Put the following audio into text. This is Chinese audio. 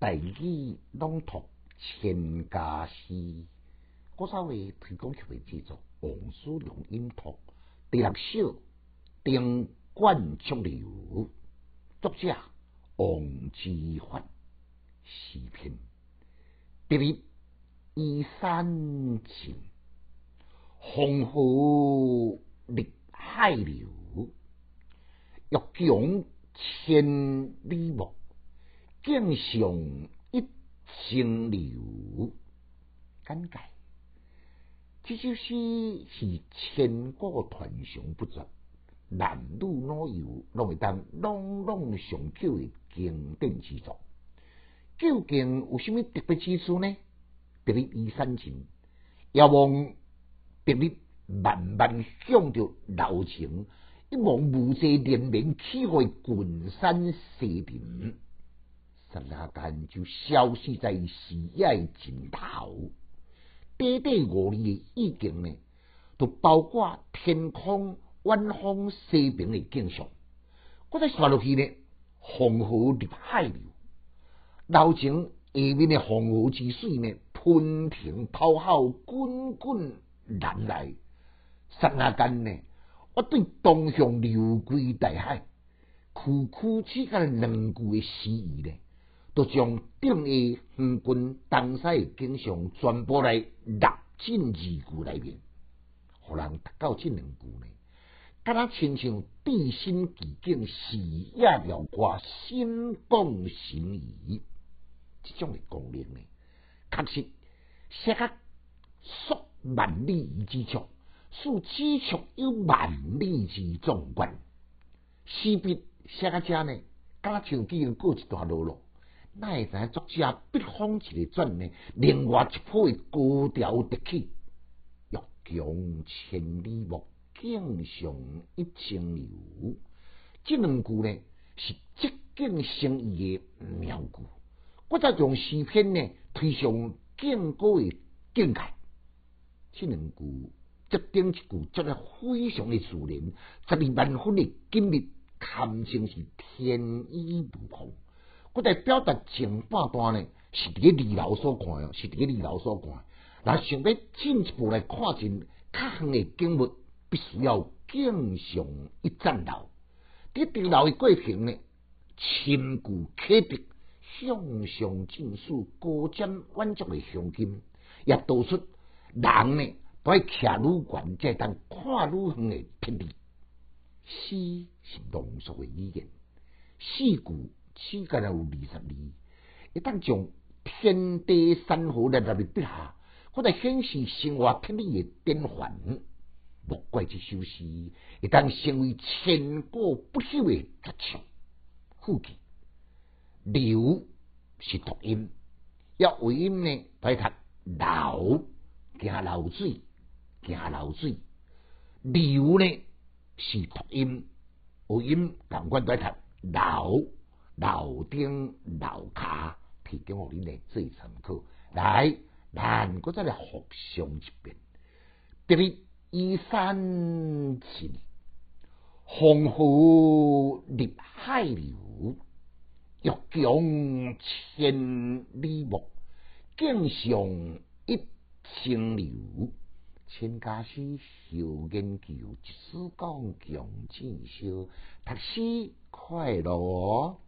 大语朗读千家诗，古早话推广协会制作，王叔龙音读第六首《丁冠竹流》，作者王之发，诗篇：别日依山尽，黄河入海流，欲穷千里目。敬上一清流，简介。这首诗是千古传颂不绝，男女老幼拢会当朗朗上口的经典之作。究竟有甚物特别之处呢？别日依山情，遥望别日慢慢向着老情，一望无际连绵起伏的群山西林。刹那间就消失在视野尽头，短短五里的意境呢，都包括天空远方西边的景象。我再刷落去呢，黄河入海流，老前下面的黄河之水呢，喷腾咆哮，滚滚南来。刹那间呢，我对东向流归大海，区区之间两句的诗意呢。就将顶下远近东西的景象全部来纳进字句内面，互人读到这两句呢，敢若亲像地心奇景，视野辽阔，心旷神怡。即种诶功能呢，确实写个数万里之长，数之长有万里之壮观。诗笔写个遮呢，敢若像已经过一段路咯。那会知作者笔锋一个转呢，另外一铺的高调迭起，欲穷千里目，更上一层楼。这两句呢是极尽生意的妙句，我再将诗篇呢推上更高的境界。这两句这顶一句做得非常的自然，十二万分的紧密，堪称是天衣无缝。我在表达前半段呢，是伫个二楼所看哦，是伫个二楼所看。那想要进一步来看清较远诶景物，必须要敬上一层楼。伫顶楼的过程呢，深具启迪，向上进数高瞻远瞩诶胸襟，也道出人呢，都爱徛愈悬，才当看愈远诶天地。诗是浓缩诶语言，四句。世界有二十二，一旦将天地山河来入去笔下，或者显示生活天理的典范。莫怪这首诗一旦成为千古不朽的绝唱。副句流是读音，要尾音呢，来读流，行流水，行流水。流呢是读音，尾音同款来读流。楼顶楼卡提供互恁来做参考。来，咱搁再来复诵一遍。别日依山尽，黄河入海流。欲穷千里目，更上一清流。千家诗少研究，一丝讲强进修，读书快乐。